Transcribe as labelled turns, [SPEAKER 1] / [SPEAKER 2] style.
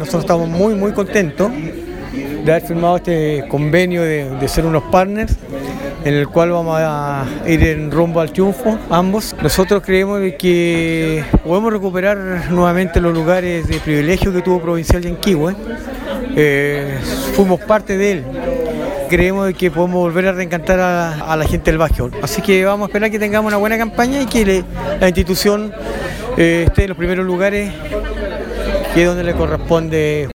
[SPEAKER 1] Nosotros estamos muy muy contentos de haber firmado este convenio de, ser unos partners en el cual vamos a ir en rumbo al triunfo ambos. Nosotros creemos que podemos recuperar nuevamente los lugares de privilegio que tuvo Provincial Yanquihue. Eh, fuimos parte de él. Creemos que podemos volver a reencantar a, la gente del básquetbol. Así que vamos a esperar que tengamos una buena campaña y que la institución eh, esté en los primeros lugares que es donde le corresponde